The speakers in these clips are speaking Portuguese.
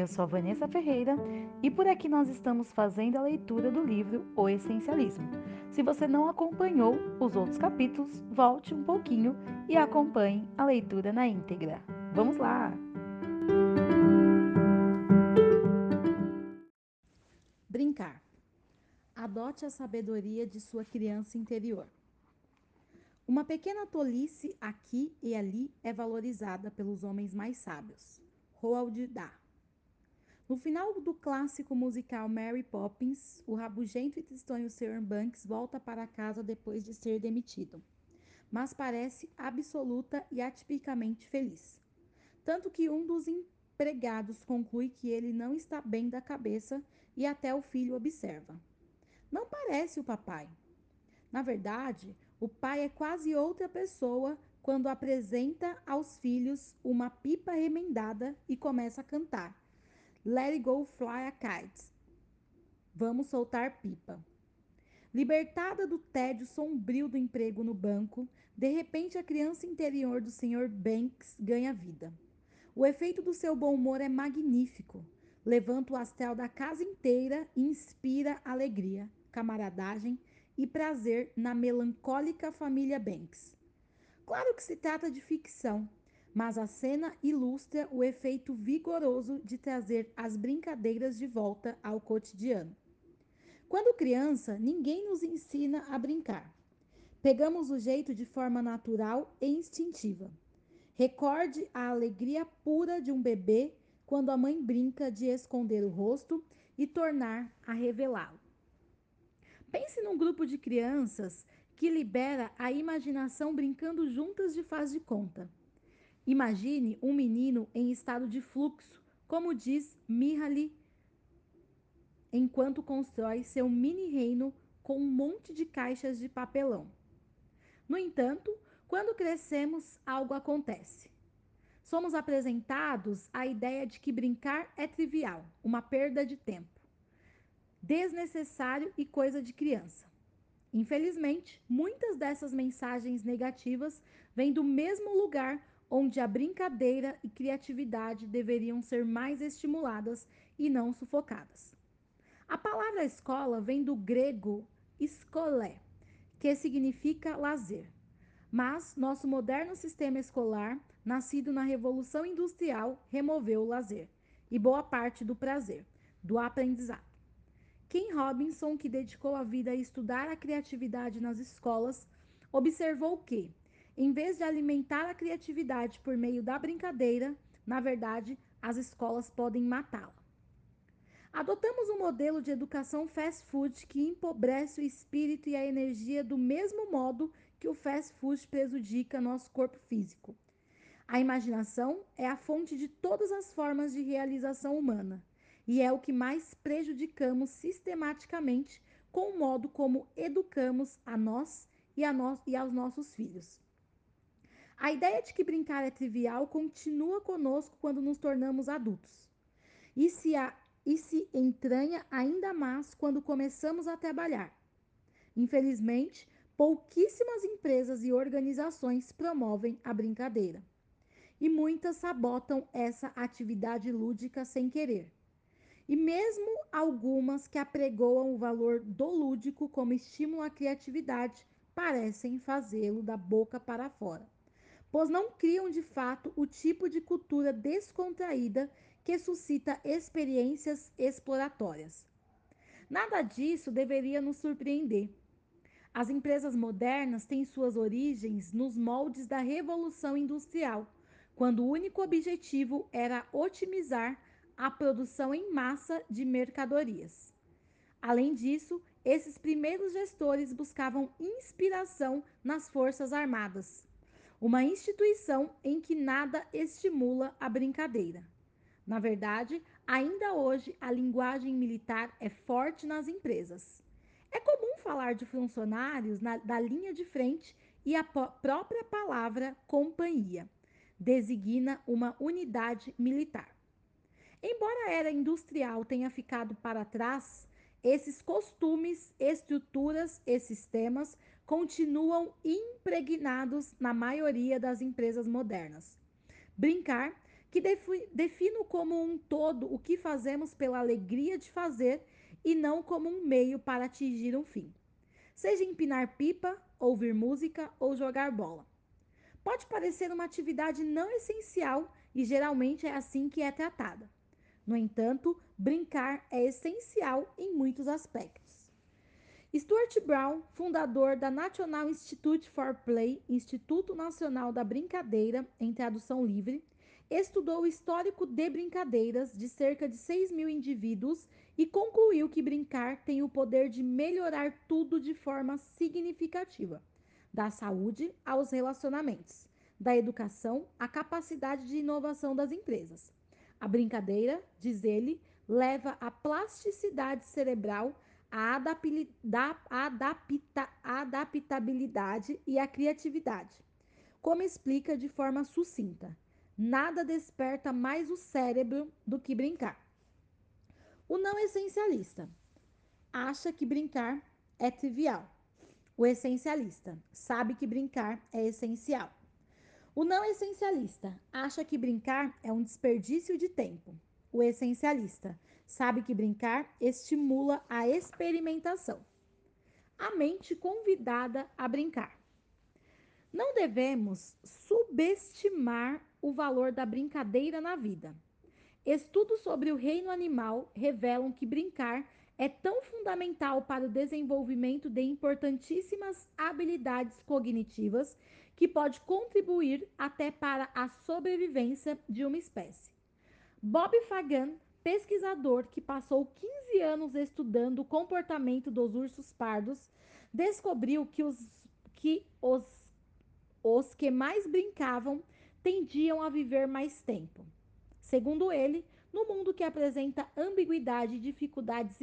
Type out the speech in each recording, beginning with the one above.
Eu sou a Vanessa Ferreira e por aqui nós estamos fazendo a leitura do livro O Essencialismo. Se você não acompanhou os outros capítulos, volte um pouquinho e acompanhe a leitura na íntegra. Vamos lá! Brincar. Adote a sabedoria de sua criança interior. Uma pequena tolice aqui e ali é valorizada pelos homens mais sábios. Roald Dahl. No final do clássico musical Mary Poppins, o rabugento e tristonho Sr. Banks volta para casa depois de ser demitido, mas parece absoluta e atipicamente feliz. Tanto que um dos empregados conclui que ele não está bem da cabeça e até o filho observa. Não parece o papai. Na verdade, o pai é quase outra pessoa quando apresenta aos filhos uma pipa remendada e começa a cantar. Let it go fly a kite. Vamos soltar pipa. Libertada do tédio sombrio do emprego no banco, de repente a criança interior do Sr. Banks ganha vida. O efeito do seu bom humor é magnífico. Levanta o astral da casa inteira e inspira alegria, camaradagem e prazer na melancólica família Banks. Claro que se trata de ficção, mas a cena ilustra o efeito vigoroso de trazer as brincadeiras de volta ao cotidiano. Quando criança, ninguém nos ensina a brincar. Pegamos o jeito de forma natural e instintiva. Recorde a alegria pura de um bebê quando a mãe brinca de esconder o rosto e tornar a revelá-lo. Pense num grupo de crianças que libera a imaginação brincando juntas de faz de conta. Imagine um menino em estado de fluxo, como diz Mihaly, enquanto constrói seu mini reino com um monte de caixas de papelão. No entanto, quando crescemos, algo acontece. Somos apresentados à ideia de que brincar é trivial, uma perda de tempo desnecessário e coisa de criança. Infelizmente, muitas dessas mensagens negativas vêm do mesmo lugar onde a brincadeira e criatividade deveriam ser mais estimuladas e não sufocadas. A palavra escola vem do grego escolé, que significa lazer. Mas nosso moderno sistema escolar, nascido na Revolução Industrial, removeu o lazer e boa parte do prazer, do aprendizado. Ken Robinson, que dedicou a vida a estudar a criatividade nas escolas, observou que, em vez de alimentar a criatividade por meio da brincadeira, na verdade, as escolas podem matá-la. Adotamos um modelo de educação fast food que empobrece o espírito e a energia do mesmo modo que o fast food prejudica nosso corpo físico. A imaginação é a fonte de todas as formas de realização humana e é o que mais prejudicamos sistematicamente com o modo como educamos a nós e, a nós, e aos nossos filhos. A ideia de que brincar é trivial continua conosco quando nos tornamos adultos. E se, a, e se entranha ainda mais quando começamos a trabalhar. Infelizmente, pouquíssimas empresas e organizações promovem a brincadeira. E muitas sabotam essa atividade lúdica sem querer e mesmo algumas que apregoam o valor do lúdico como estímulo à criatividade parecem fazê-lo da boca para fora, pois não criam de fato o tipo de cultura descontraída que suscita experiências exploratórias. Nada disso deveria nos surpreender. As empresas modernas têm suas origens nos moldes da Revolução Industrial, quando o único objetivo era otimizar a produção em massa de mercadorias. Além disso, esses primeiros gestores buscavam inspiração nas Forças Armadas, uma instituição em que nada estimula a brincadeira. Na verdade, ainda hoje a linguagem militar é forte nas empresas. É comum falar de funcionários na, da linha de frente e a própria palavra companhia designa uma unidade militar. Embora a era industrial tenha ficado para trás, esses costumes, estruturas e sistemas continuam impregnados na maioria das empresas modernas. Brincar, que defino como um todo o que fazemos pela alegria de fazer e não como um meio para atingir um fim. Seja empinar pipa, ouvir música ou jogar bola. Pode parecer uma atividade não essencial e geralmente é assim que é tratada. No entanto, brincar é essencial em muitos aspectos. Stuart Brown, fundador da National Institute for Play, Instituto Nacional da Brincadeira, em tradução livre, estudou o histórico de brincadeiras de cerca de 6 mil indivíduos e concluiu que brincar tem o poder de melhorar tudo de forma significativa, da saúde aos relacionamentos, da educação à capacidade de inovação das empresas. A brincadeira, diz ele, leva a plasticidade cerebral, a adaptabilidade e a criatividade. Como explica de forma sucinta, nada desperta mais o cérebro do que brincar. O não essencialista acha que brincar é trivial. O essencialista sabe que brincar é essencial. O não essencialista acha que brincar é um desperdício de tempo. O essencialista sabe que brincar estimula a experimentação. A mente convidada a brincar. Não devemos subestimar o valor da brincadeira na vida. Estudos sobre o reino animal revelam que brincar é tão fundamental para o desenvolvimento de importantíssimas habilidades cognitivas que pode contribuir até para a sobrevivência de uma espécie. Bob Fagan, pesquisador que passou 15 anos estudando o comportamento dos ursos pardos, descobriu que os que, os, os que mais brincavam tendiam a viver mais tempo. Segundo ele, no mundo que apresenta ambiguidade e dificuldades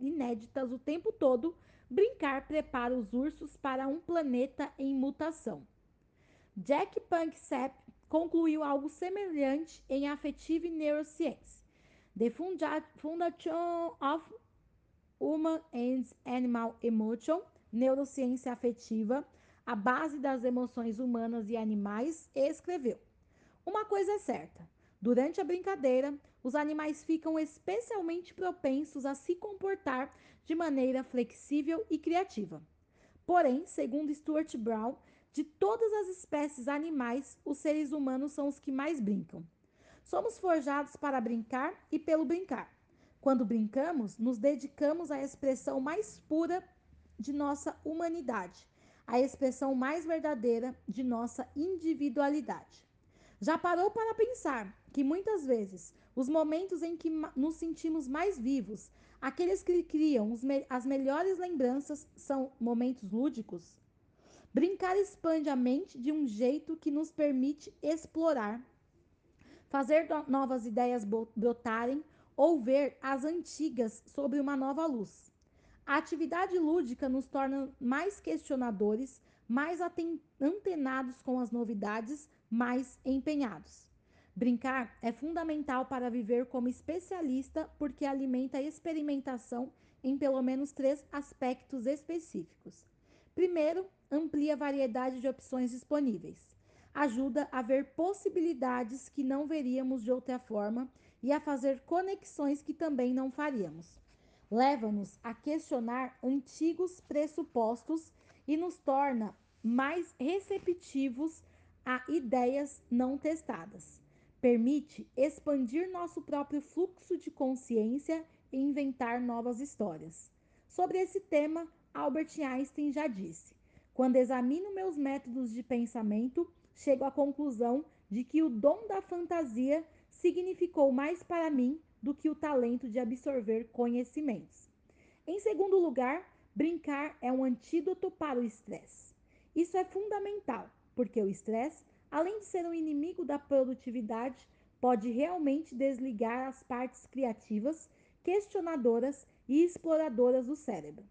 inéditas o tempo todo, brincar prepara os ursos para um planeta em mutação. Jack Panksepp concluiu algo semelhante em Affective Neuroscience. The Foundation of Human and Animal Emotion, Neurociência Afetiva, a base das emoções humanas e animais, escreveu: Uma coisa é certa. Durante a brincadeira, os animais ficam especialmente propensos a se comportar de maneira flexível e criativa. Porém, segundo Stuart Brown, de todas as espécies animais, os seres humanos são os que mais brincam. Somos forjados para brincar e pelo brincar. Quando brincamos, nos dedicamos à expressão mais pura de nossa humanidade a expressão mais verdadeira de nossa individualidade. Já parou para pensar que muitas vezes os momentos em que nos sentimos mais vivos, aqueles que criam as melhores lembranças, são momentos lúdicos? Brincar expande a mente de um jeito que nos permite explorar, fazer novas ideias brotarem ou ver as antigas sobre uma nova luz. A atividade lúdica nos torna mais questionadores, mais antenados com as novidades, mais empenhados. Brincar é fundamental para viver como especialista porque alimenta a experimentação em pelo menos três aspectos específicos. Primeiro, amplia a variedade de opções disponíveis. Ajuda a ver possibilidades que não veríamos de outra forma e a fazer conexões que também não faríamos leva-nos a questionar antigos pressupostos e nos torna mais receptivos a ideias não testadas. Permite expandir nosso próprio fluxo de consciência e inventar novas histórias. Sobre esse tema, Albert Einstein já disse: Quando examino meus métodos de pensamento, chego à conclusão de que o dom da fantasia significou mais para mim do que o talento de absorver conhecimentos. Em segundo lugar, brincar é um antídoto para o estresse. Isso é fundamental, porque o estresse, além de ser um inimigo da produtividade, pode realmente desligar as partes criativas, questionadoras e exploradoras do cérebro.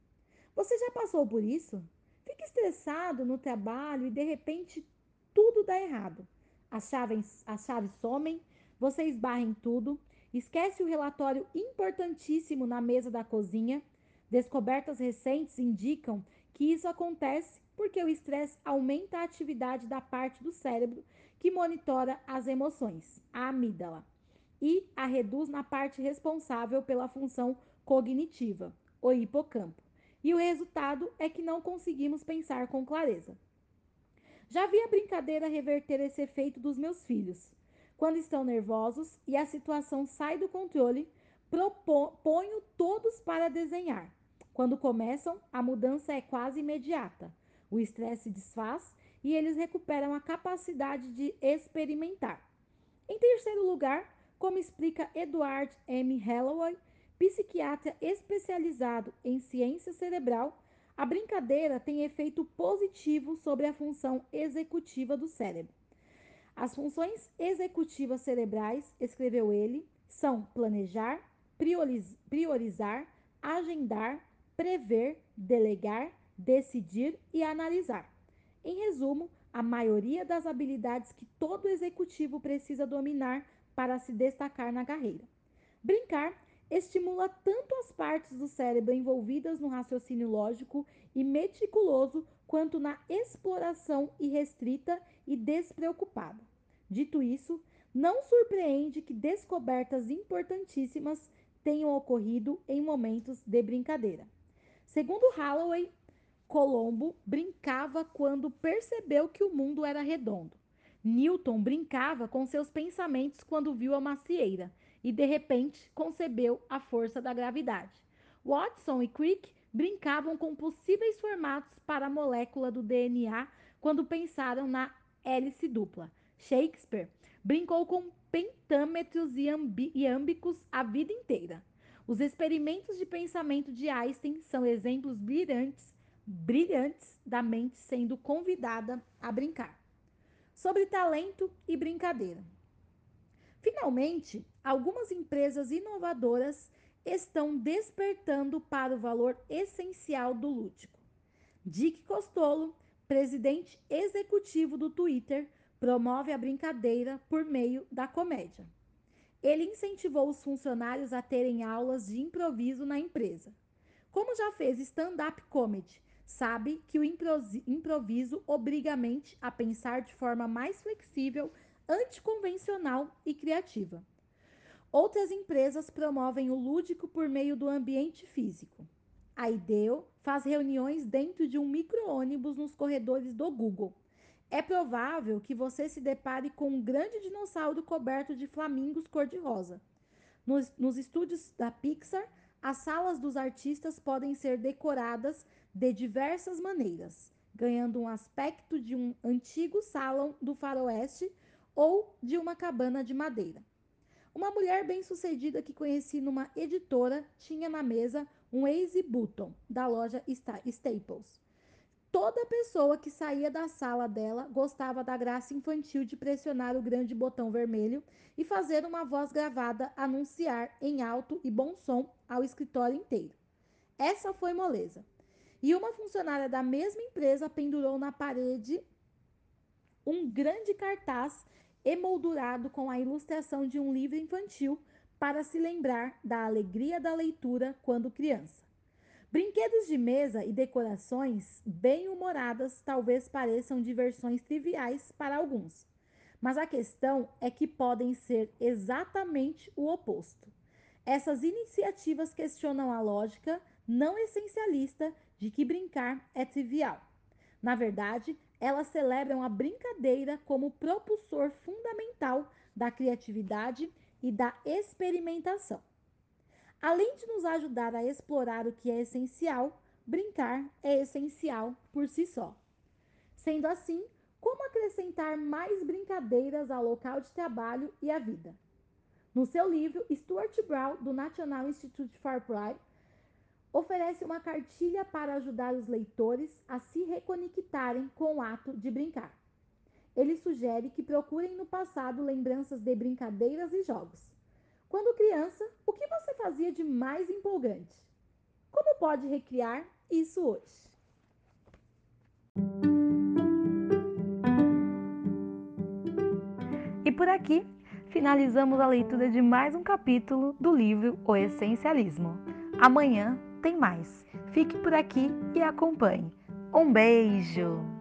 Você já passou por isso? Fica estressado no trabalho e de repente tudo dá errado. As chaves, as chaves somem, você esbarra em tudo, Esquece o relatório importantíssimo na mesa da cozinha. Descobertas recentes indicam que isso acontece porque o estresse aumenta a atividade da parte do cérebro que monitora as emoções, a amígdala, e a reduz na parte responsável pela função cognitiva, o hipocampo. E o resultado é que não conseguimos pensar com clareza. Já vi a brincadeira reverter esse efeito dos meus filhos. Quando estão nervosos e a situação sai do controle, proponho todos para desenhar. Quando começam, a mudança é quase imediata. O estresse se desfaz e eles recuperam a capacidade de experimentar. Em terceiro lugar, como explica Edward M. Halloway, psiquiatra especializado em ciência cerebral, a brincadeira tem efeito positivo sobre a função executiva do cérebro. As funções executivas cerebrais, escreveu ele, são planejar, priorizar, agendar, prever, delegar, decidir e analisar. Em resumo, a maioria das habilidades que todo executivo precisa dominar para se destacar na carreira. Brincar estimula tanto as partes do cérebro envolvidas no raciocínio lógico e meticuloso quanto na exploração irrestrita e despreocupada. Dito isso, não surpreende que descobertas importantíssimas tenham ocorrido em momentos de brincadeira. Segundo Holloway, Colombo brincava quando percebeu que o mundo era redondo. Newton brincava com seus pensamentos quando viu a macieira e de repente concebeu a força da gravidade. Watson e Crick brincavam com possíveis formatos para a molécula do DNA quando pensaram na hélice dupla. Shakespeare brincou com pentâmetros e iâmbicos a vida inteira. Os experimentos de pensamento de Einstein são exemplos brilhantes, brilhantes da mente sendo convidada a brincar. Sobre talento e brincadeira. Finalmente, algumas empresas inovadoras estão despertando para o valor essencial do lúdico. Dick Costolo, presidente executivo do Twitter, promove a brincadeira por meio da comédia. Ele incentivou os funcionários a terem aulas de improviso na empresa. Como já fez stand-up comedy, sabe que o improviso obriga a mente a pensar de forma mais flexível anticonvencional e criativa. Outras empresas promovem o lúdico por meio do ambiente físico. A IDEO faz reuniões dentro de um micro-ônibus nos corredores do Google. É provável que você se depare com um grande dinossauro coberto de flamingos cor-de-rosa. Nos, nos estúdios da Pixar, as salas dos artistas podem ser decoradas de diversas maneiras, ganhando um aspecto de um antigo salão do faroeste ou de uma cabana de madeira. Uma mulher bem-sucedida que conheci numa editora tinha na mesa um Easy Button da loja Staples. Toda pessoa que saía da sala dela gostava da graça infantil de pressionar o grande botão vermelho e fazer uma voz gravada anunciar em alto e bom som ao escritório inteiro. Essa foi moleza. E uma funcionária da mesma empresa pendurou na parede um grande cartaz emoldurado com a ilustração de um livro infantil para se lembrar da alegria da leitura quando criança. Brinquedos de mesa e decorações bem-humoradas talvez pareçam diversões triviais para alguns, mas a questão é que podem ser exatamente o oposto. Essas iniciativas questionam a lógica não essencialista de que brincar é trivial. Na verdade, elas celebram a brincadeira como propulsor fundamental da criatividade e da experimentação. Além de nos ajudar a explorar o que é essencial, brincar é essencial por si só. Sendo assim, como acrescentar mais brincadeiras ao local de trabalho e à vida? No seu livro, Stuart Brown, do National Institute for Pride, oferece uma cartilha para ajudar os leitores a se reconectarem com o ato de brincar. Ele sugere que procurem no passado lembranças de brincadeiras e jogos. Quando criança, o que você fazia de mais empolgante? Como pode recriar isso hoje? E por aqui finalizamos a leitura de mais um capítulo do livro O Essencialismo. Amanhã tem mais. Fique por aqui e acompanhe. Um beijo!